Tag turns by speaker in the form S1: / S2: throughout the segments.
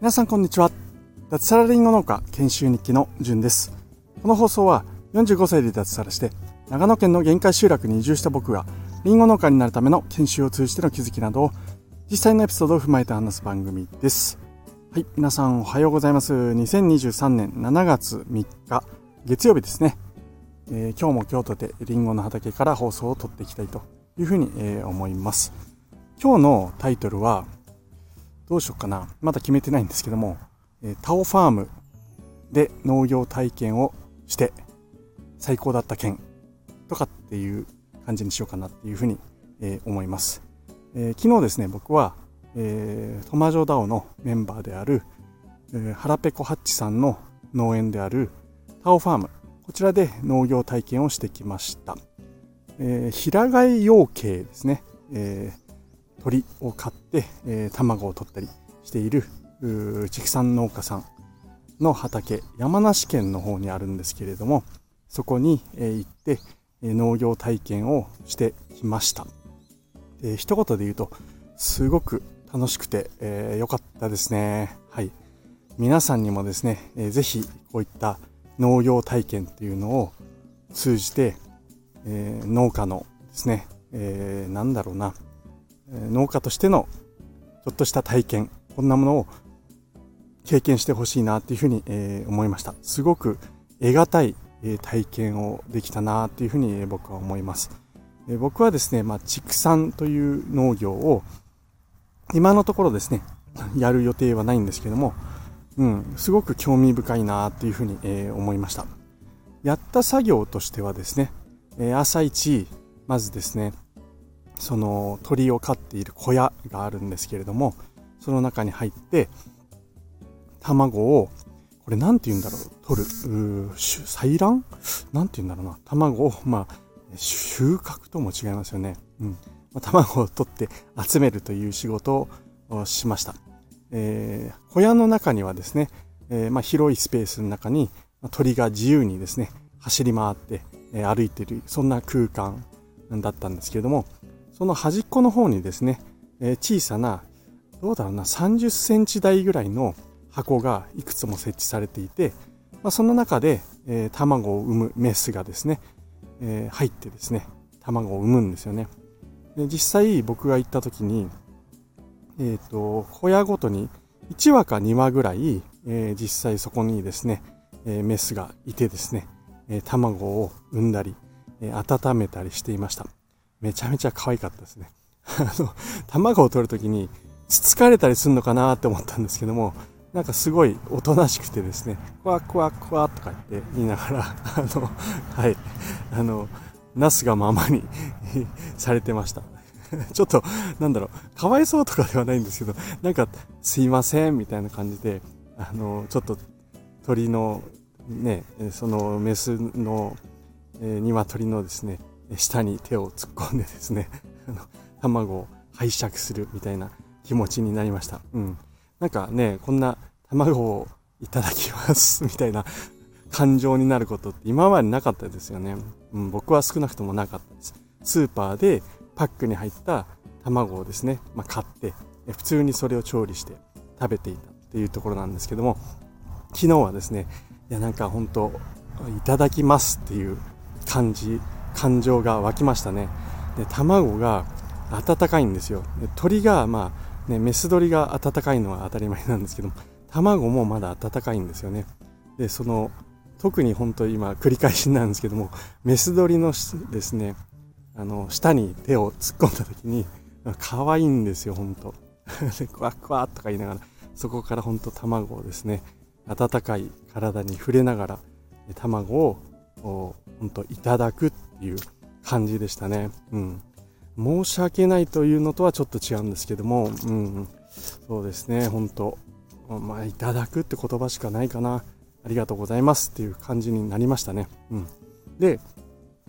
S1: 皆さんこんにちは。脱サラリンゴ農家研修日記のじゅんです。この放送は45歳で脱サラして長野県の限界集落に移住した僕がリンゴ農家になるための研修を通じての気づきなどを実際のエピソードを踏まえて話す番組です。はい皆さんおはようございます。2023年7月3日月曜日ですね、えー、今日も京都でリンゴの畑から放送を撮っていきたいというふうに、え、思います今日のタイトルはどうしようかな。まだ決めてないんですけども、えタオファームで農業体験をして最高だった県とかっていう感じにしようかなっていうふうに、え思います。え、昨日ですね、僕は、えー、トマジョダオのメンバーである、え、ハラペコハッチさんの農園であるタオファーム、こちらで農業体験をしてきました。えー、平飼い養鶏ですね。えー鳥を飼って、えー、卵を取ったりしている畜産農家さんの畑山梨県の方にあるんですけれどもそこに、え、行って、え、農業体験をしてきました。で一言で言うとすごく楽しくて良、えー、かったですね。はい。皆さんにもですね、えー、ぜひこういった農業体験っていうのを通じて、えー、農家のですね、えー、なんだろうなえ農家としてのちょっとした体験こんなものを経験してほしいなっていうふうに、え思いました。すごく得難い、え体験をできたなっていうふうに、え僕は思います、え僕はですね、まあ、畜産という農業を今のところですねやる予定はないんですけども、うん、すごく興味深いなっていうふうに、え思いました。やった作業としてはですね、え朝一まずですねその鳥を飼っている小屋があるんですけれどもその中に入って卵をこれ何て言うんだろう取る採卵？何て言うんだろうな。卵をまあ収穫とも違いますよね、うん。まあ、卵を取って集めるという仕事をしました、えー、小屋の中にはですね、えー、まあ、広いスペースの中に鳥が自由にですね走り回って、え、歩いてるそんな空間だったんですけれどもその端っこの方にですね、え小さな、どうだろうな、30センチ台ぐらいの箱がいくつも設置されていて、まあ、その中で、え卵を産むメスがですね、え入ってですね、卵を産むんですよね。で実際僕が行った時に、えっ、ー、と、小屋ごとに1羽か2羽ぐらい、えー、実際そこにですね、えー、メスがいてですね、え卵を産んだり、え温めたりしていました。めちゃめちゃ可愛かったですね。あの、卵を取るときに、つつかれたりするのかなって思ったんですけども、なんかすごいおとなしくてですね、クワクワクワとか言って言いながら、あの、はい、あの、なすがままに されてました。ちょっと、なんだろう、かわいそうとかではないんですけど、なんか、すいません、みたいな感じで、あの、ちょっと、鳥の、ね、その、メスの、えー、鶏のですね、下に手を突っ込んでですね 卵を拝借するみたいな気持ちになりました。うん。なんかね、こんな卵をいただきますみたいな 感情になることって今までなかったですよね。うん、僕は少なくともなかったです。スーパーでパックに入った卵をですね、まあ、買って、普通にそれを調理して食べていたっていうところなんですけども、昨日はですね、いやなんか本当いただきますっていう感じ感情が湧きましたね。で卵が温かいんですよ。で鳥が、まあ、ね、メス鳥が温かいのは当たり前なんですけど、卵もまだ温かいんですよね。で、その、特に本当今繰り返しなんですけども、メス鳥のですね、あの、下に手を突っ込んだ時に、可愛いんですよ、本当 で、クワクワとか言いながら、そこから本当卵をですね、温かい体に触れながら、卵を、本当いただくっていう感じでしたね。うん。申し訳ないというのとはちょっと違うんですけども、うん。そうですね、本当まあ、いただくって言葉しかないかな。ありがとうございますっていう感じになりましたね。うん。で、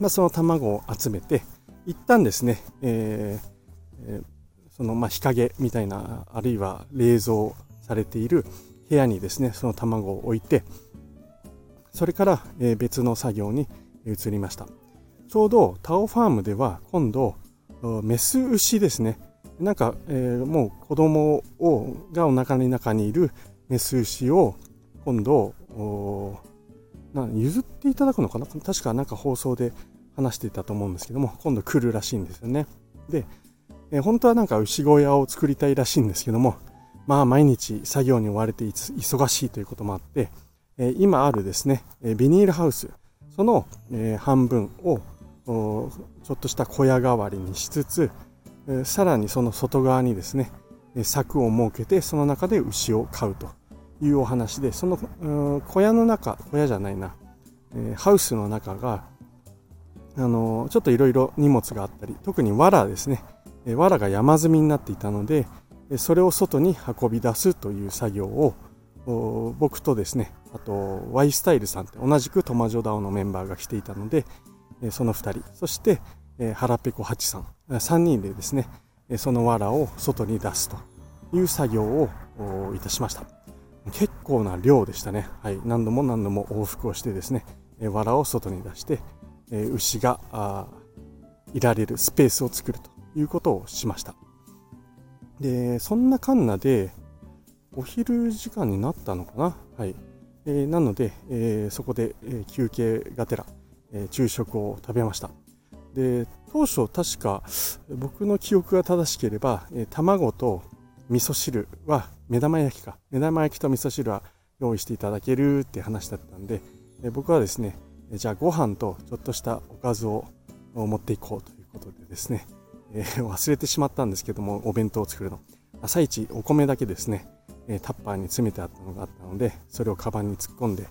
S1: まあ、その卵を集めて、一旦ですね、えーえー、そのまあ日陰みたいな、あるいは冷蔵されている部屋にですね、その卵を置いて、それから別の作業に移りました。ちょうどタオファームでは今度メス牛ですね。なんか、えー、もう子供をがお腹の中にいるメス牛を今度な譲っていただくのかな？確かなんか放送で話していたと思うんですけども今度来るらしいんですよね。で、えー、本当はなんか牛小屋を作りたいらしいんですけどもまあ毎日作業に追われて忙しいということもあって、え、今あるですねえビニールハウスその、え、半分をちょっとした小屋代わりにしつつさらにその外側にですね柵を設けてその中で牛を飼うというお話でその小屋の中小屋じゃないなえハウスの中があのちょっといろいろ荷物があったり特に藁ですね藁が山積みになっていたのでそれを外に運び出すという作業を僕とですねあと Y スタイルさんって同じくトマジョダオのメンバーが来ていたのでその2人そして腹ペコハチさん3人でですねその藁を外に出すという作業をいたしました。結構な量でしたね、はい、何度も何度も往復をしてですね藁を外に出して牛がいられるスペースを作るということをしました。でそんなカンナでお昼時間になったのかな？はい、えー、なので、えー、そこで、え、休憩がてら、え昼食を食べました。で当初確か僕の記憶が正しければ、え卵と味噌汁は目玉焼きか。目玉焼きと味噌汁は用意していただけるって話だったんで、え僕はですねじゃあご飯とちょっとしたおかずを持っていこうということでですね、え、忘れてしまったんですけどもお弁当を作るの。朝一お米だけですね、えタッパーに詰めてあったのがあったのでそれをカバンに突っ込んで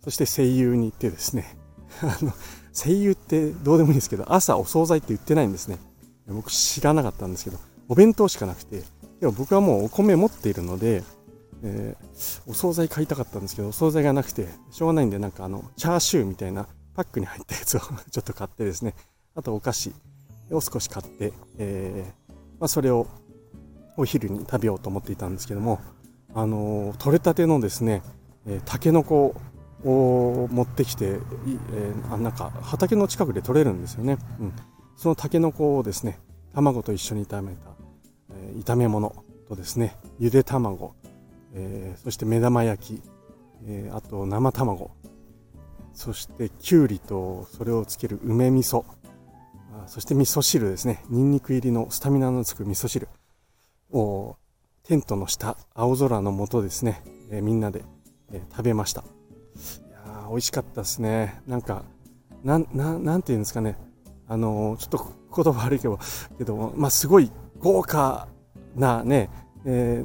S1: そして声優に行ってですね あの声優ってどうでもいいんですけど朝お惣菜って言ってないんですね。僕知らなかったんですけどお弁当しかなくてでも僕はもうお米持っているので、えー、お惣菜買いたかったんですけどお惣菜がなくてしょうがないんでなんかあのチャーシューみたいなパックに入ったやつを ちょっと買ってですねあとお菓子。を少し買って、えー、まあ、それをお昼に食べようと思っていたんですけども、あのー、取れたてのですね、えー、タケノコを持ってきて、えー、あなんか畑の近くで取れるんですよね、うん、そのタケノコをですね卵と一緒に炒めた、えー、炒め物とですねゆで卵、えー、そして目玉焼き、えー、あと生卵そしてきゅうりとそれをつける梅味噌そして味噌汁ですねにんにく入りのスタミナのつく味噌汁をテントの下青空の下ですね、えー、みんなで、えー、食べましたいや美味しかったですね。なんか、なん、なん、なんていうんですかね。あのちょっと言葉悪いけど、けど、まあ、すごい豪華なね、え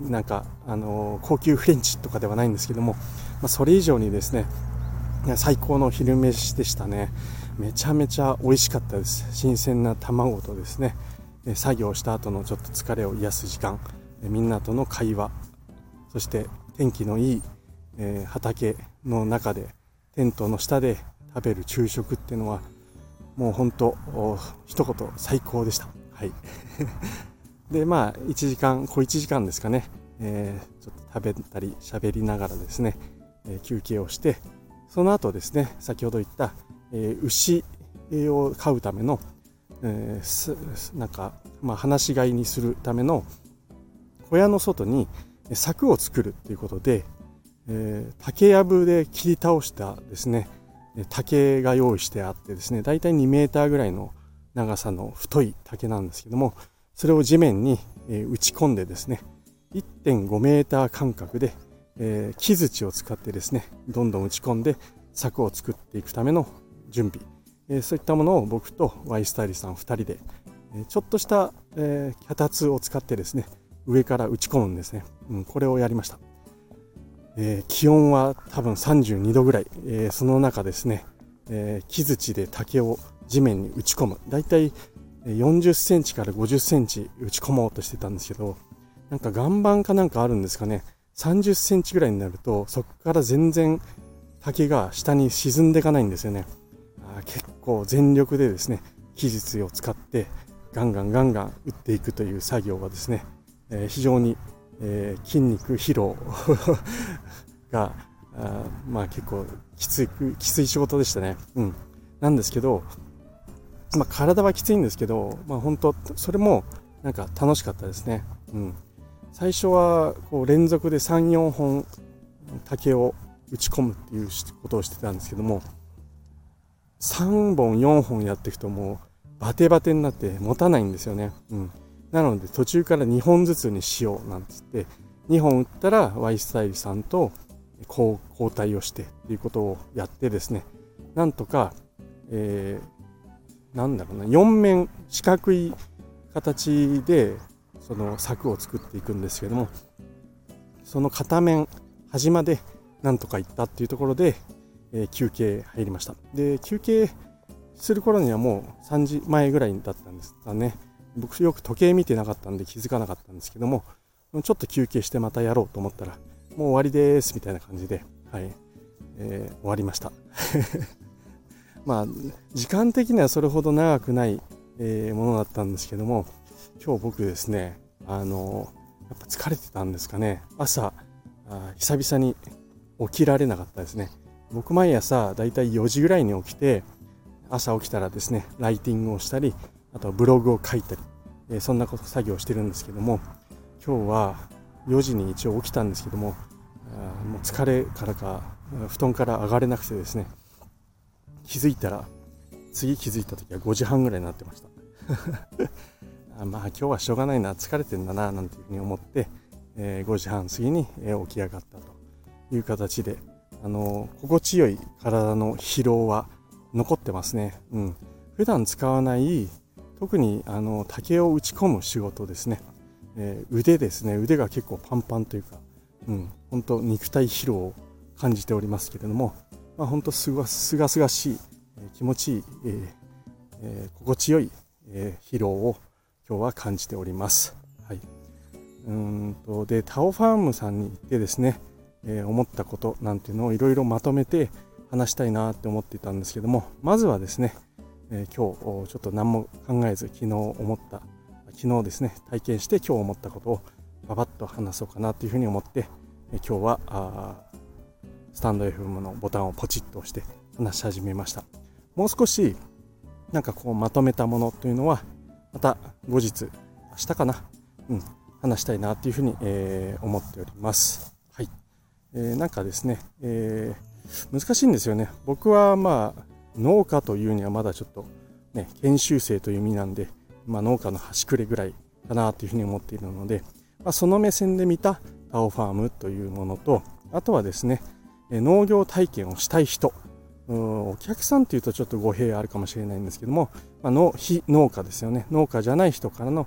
S1: ー、なんか、あの高級フレンチとかではないんですけども、まあ、それ以上にですね、最高の昼飯でしたね。めちゃめちゃ美味しかったです。新鮮な卵とですね、作業した後のちょっと疲れを癒す時間、みんなとの会話、そして天気のいいえ、畑の中でテントの下で食べる昼食っていうのはもう本当一言最高でした。はい。で、まあ、1時間、小1時間ですかね、えー、ちょっと食べたり喋りながらですね、え、休憩をして、その後ですね、先ほど言った、え、牛を飼うための、えー、なんか、まあ、放し飼いにするための小屋の外に柵を作るっていうことで、えー、竹やぶで切り倒したですね竹が用意してあってですねだいたい2メーターぐらいの長さの太い竹なんですけどもそれを地面に、え、打ち込んでですね1.5メーター間隔で、え、木槌を使ってですねどんどん打ち込んで柵を作っていくための準備、えー、そういったものを僕とワイスタイリさん2人で、えちょっとした、え脚立を使ってですね上から打ち込むんですね、うん、これをやりましたえー、気温は多分32度ぐらい、えー、その中ですね、えー、木槌で竹を地面に打ち込む。だいたい40センチから50センチ打ち込もうとしてたんですけど、なんか岩盤かなんかあるんですかね。30センチぐらいになると、そこから全然竹が下に沈んでいかないんですよね。結構全力でですね、技術を使ってガンガンガンガン打っていくという作業はですね、え、非常にえ、筋肉疲労 があまあ結構きついきつい仕事でしたね。うん、なんですけどまあ、体はきついんですけど、まあ、本当それもなんか楽しかったですね。うん、最初はこう連続で3、4本竹を打ち込むっていうことをしてたんですけども3本4本やっていくともうバテバテになって持たないんですよね。うん、なので途中から2本ずつにしようなんつって2本打ったら Y スタイルさんと交代をしてっていうことをやってですねなんとか、えー、なんだろうな4面四角い形でその柵を作っていくんですけどもその片面端までなんとか行ったっていうところで、え、休憩入りました。で休憩する頃にはもう3時前ぐらいだったんですがね。僕よく時計見てなかったんで気づかなかったんですけどもちょっと休憩してまたやろうと思ったらもう終わりですみたいな感じで、はいえー、終わりました。まあ時間的にはそれほど長くない、えー、ものだったんですけども今日僕ですねあのやっぱ疲れてたんですかね。朝あ久々に起きられなかったですね。僕毎朝だいたい4時ぐらいに起きて朝起きたらですねライティングをしたりあとはブログを書いたり、え、そんなこと作業をしてるんですけども今日は4時に一応起きたんですけどももう疲れからか布団から上がれなくてですね気づいたら次気づいた時は5時半ぐらいになってました。まあ今日はしょうがないな疲れてんだななんていうふうに思って、え、5時半過ぎに起き上がったという形であの心地よい体の疲労は残ってますね、うん、普段使わない特にあの竹を打ち込む仕事ですね、えー、腕ですね。腕が結構パンパンというか、うん、本当肉体疲労を感じておりますけれども、まあ、本当すがすがしい、えー、気持ちいい、えーえー、心地よい、えー、疲労を今日は感じております。はい、うんとでタオファームさんに行ってですね、えー、思ったことなんていうのをいろいろまとめて話したいなって思っていたんですけどもまずはですね、えー、今日ちょっと何も考えず昨日思った昨日ですね体験して今日思ったことをババッと話そうかなというふうに思って、え今日はスタンド FM のボタンをポチッと押して話し始めました。もう少しなんかこうまとめたものというのはまた後日明日かな、うん、話したいなというふうに、えー、思っております、えー、なんかですね、えー、難しいんですよね。僕はまあ農家というにはまだちょっとね研修生という意味なんでまあ、農家の端くれぐらいかなというふうに思っているので、まあ、その目線で見たタオファームというものとあとはですね農業体験をしたい人お客さんというとちょっと語弊あるかもしれないんですけども、まあの非農家ですよね。農家じゃない人からの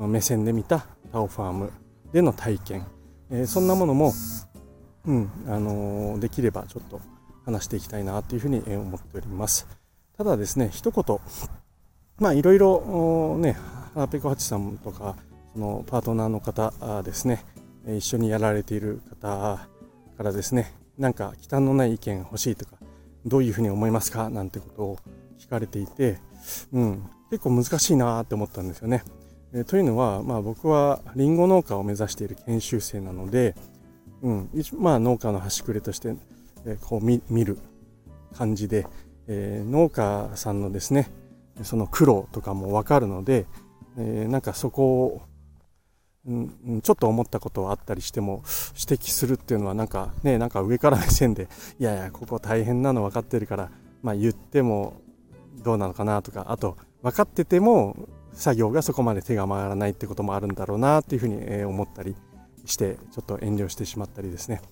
S1: 目線で見たタオファームでの体験、えー、そんなものも、うんあの、できればちょっと話していきたいなというふうに思っておりますただですね一言まあいろいろね、ハペコハチさんとか、そのパートナーの方ですね、一緒にやられている方からですね、なんか忌憚のない意見欲しいとか、どういうふうに思いますか？なんてことを聞かれていて、うん、結構難しいなって思ったんですよね。えというのは、まあ僕はリンゴ農家を目指している研修生なので、うん、まあ農家の端くれとして、えこう見る感じで、えー、農家さんのですね、その苦労とかも分かるので、えー、なんかそこを、うん、ちょっと思ったことはあったりしても指摘するっていうのはなんかねなんか上から目線でいやいやここ大変なの分かってるから、まあ、言ってもどうなのかなとかあと分かってても作業がそこまで手が回らないってこともあるんだろうなっていうふうに思ったり。してちょっと遠慮してしまったりですね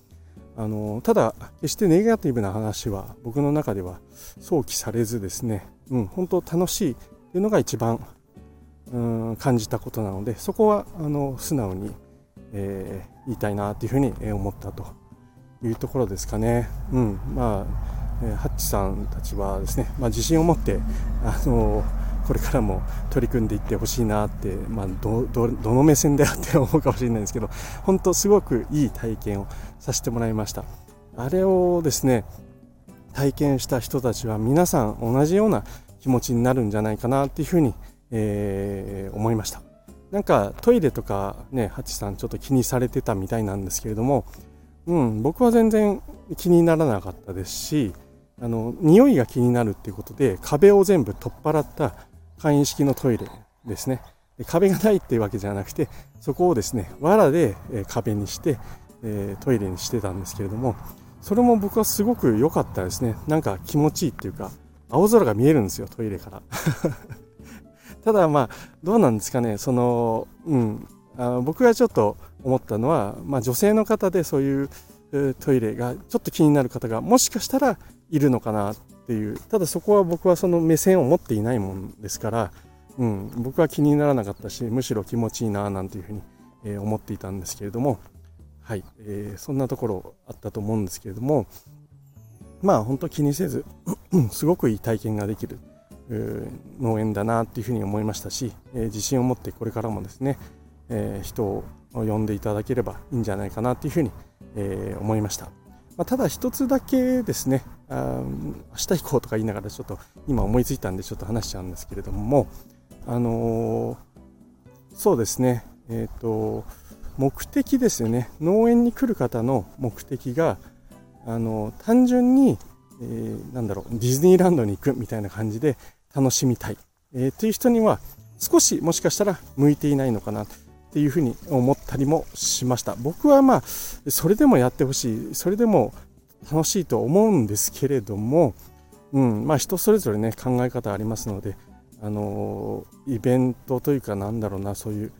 S1: あのただ決してネガティブな話は僕の中では想起されずですね、うん、本当楽しいっていうのが一番うん感じたことなのでそこはあの素直に、えー、言いたいなというふうに思ったというところですかね。うんまあえ、ハッチさんたちはですね、まあ、自信を持ってあのこれからも取り組んでいってほしいなって、まあ、どの目線であって思うかもしれないんですけど本当すごくいい体験をさせてもらいました。あれをですね体験した人たちは皆さん同じような気持ちになるんじゃないかなっていうふうに、えー、思いました。なんかトイレとかねハチさんちょっと気にされてたみたいなんですけれどもうん僕は全然気にならなかったですし、あの匂いが気になるっていうことで壁を全部取っ払った簡易式のトイレですね。壁がないっていうわけじゃなくてそこをですね藁で壁にして、えトイレにしてたんですけれどもそれも僕はすごく良かったですね。なんか気持ちいいっていうか青空が見えるんですよトイレから。ただまあどうなんですかね。そのうん。あ僕がちょっと思ったのは、まあ、女性の方でそういうトイレがちょっと気になる方がもしかしたらいるのかなていうただそこは僕はその目線を持っていないもんですから、うん、僕は気にならなかったしむしろ気持ちいいななんていうふうに、え思っていたんですけれどもはい、えー、そんなところあったと思うんですけれどもまあ本当気にせずすごくいい体験ができる農園だなっていうふうに思いましたし、えー、自信を持ってこれからもですね、えー、人を呼んでいただければいいんじゃないかなっていうふうに、えー、思いました。まあ、ただ一つだけですねあ、明日行こうとか言いながらちょっと今思いついたんでちょっと話しちゃうんですけれども、あのー、そうですね、えっ、ー、と、目的ですよね、農園に来る方の目的が、あの、単純に、えー、なんだろう、ディズニーランドに行くみたいな感じで楽しみたい、えー、という人には少しもしかしたら向いていないのかなっていうふうに思ったりもしました。僕はまあ、それでもやってほしい、それでも楽しいと思うんですけれども、うん、まあ人それぞれね、考え方ありますので、あのイベントというかなんだろうな、そういう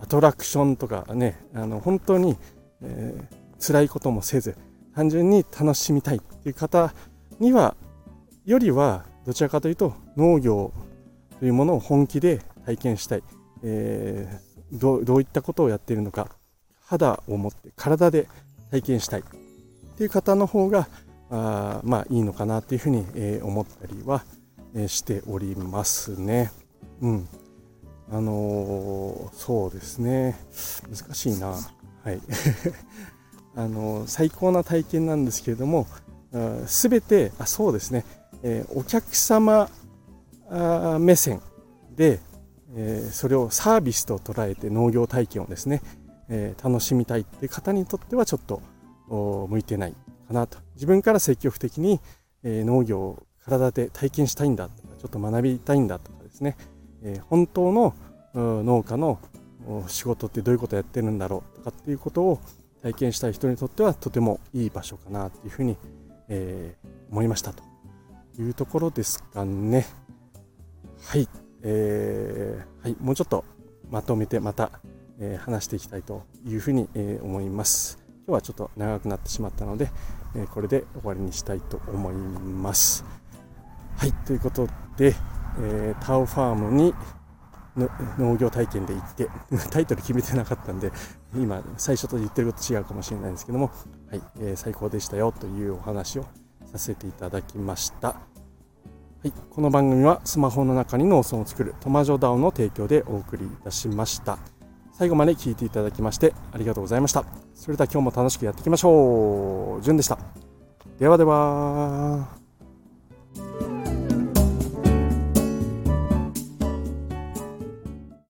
S1: アトラクションとかね、あの本当に、えー、辛いこともせず、単純に楽しみたいっていう方には、よりはどちらかというと農業というものを本気で体験したい。えーどういったことをやっているのか肌を持って体で体験したいっていう方の方があまあいいのかなっていうふうに、え、思ったりは、え、しておりますね。うん。あのー、そうですね。難しいな。はい。あの最高な体験なんですけれども、すべて、あ、そうですね。えお客様目線で、えそれをサービスと捉えて農業体験をですね、え楽しみたいって方にとってはちょっと向いてないかなと自分から積極的に、え農業を体で体験したいんだとかちょっと学びたいんだとかですね、え本当の農家の仕事ってどういうことやってるんだろうとかっていうことを体験したい人にとってはとてもいい場所かなっていうふうに、えー、思いましたというところですかね。はい。えー、はい、もうちょっとまとめてまた、え、話していきたいというふうに、え、思います。今日はちょっと長くなってしまったので、えこれで終わりにしたいと思います。はい、ということで、えータオファームに農業体験で行って、タイトル決めてなかったんで、今、最初と言ってること違うかもしれないんですけども、はい、えー、最高でしたよというお話をさせていただきました。はい、この番組はスマホの中に農村を作るトマジョダオの提供でお送りいたしました。最後まで聞いていただきましてありがとうございました。それでは今日も楽しくやっていきましょう。じゅんでした。ではでは。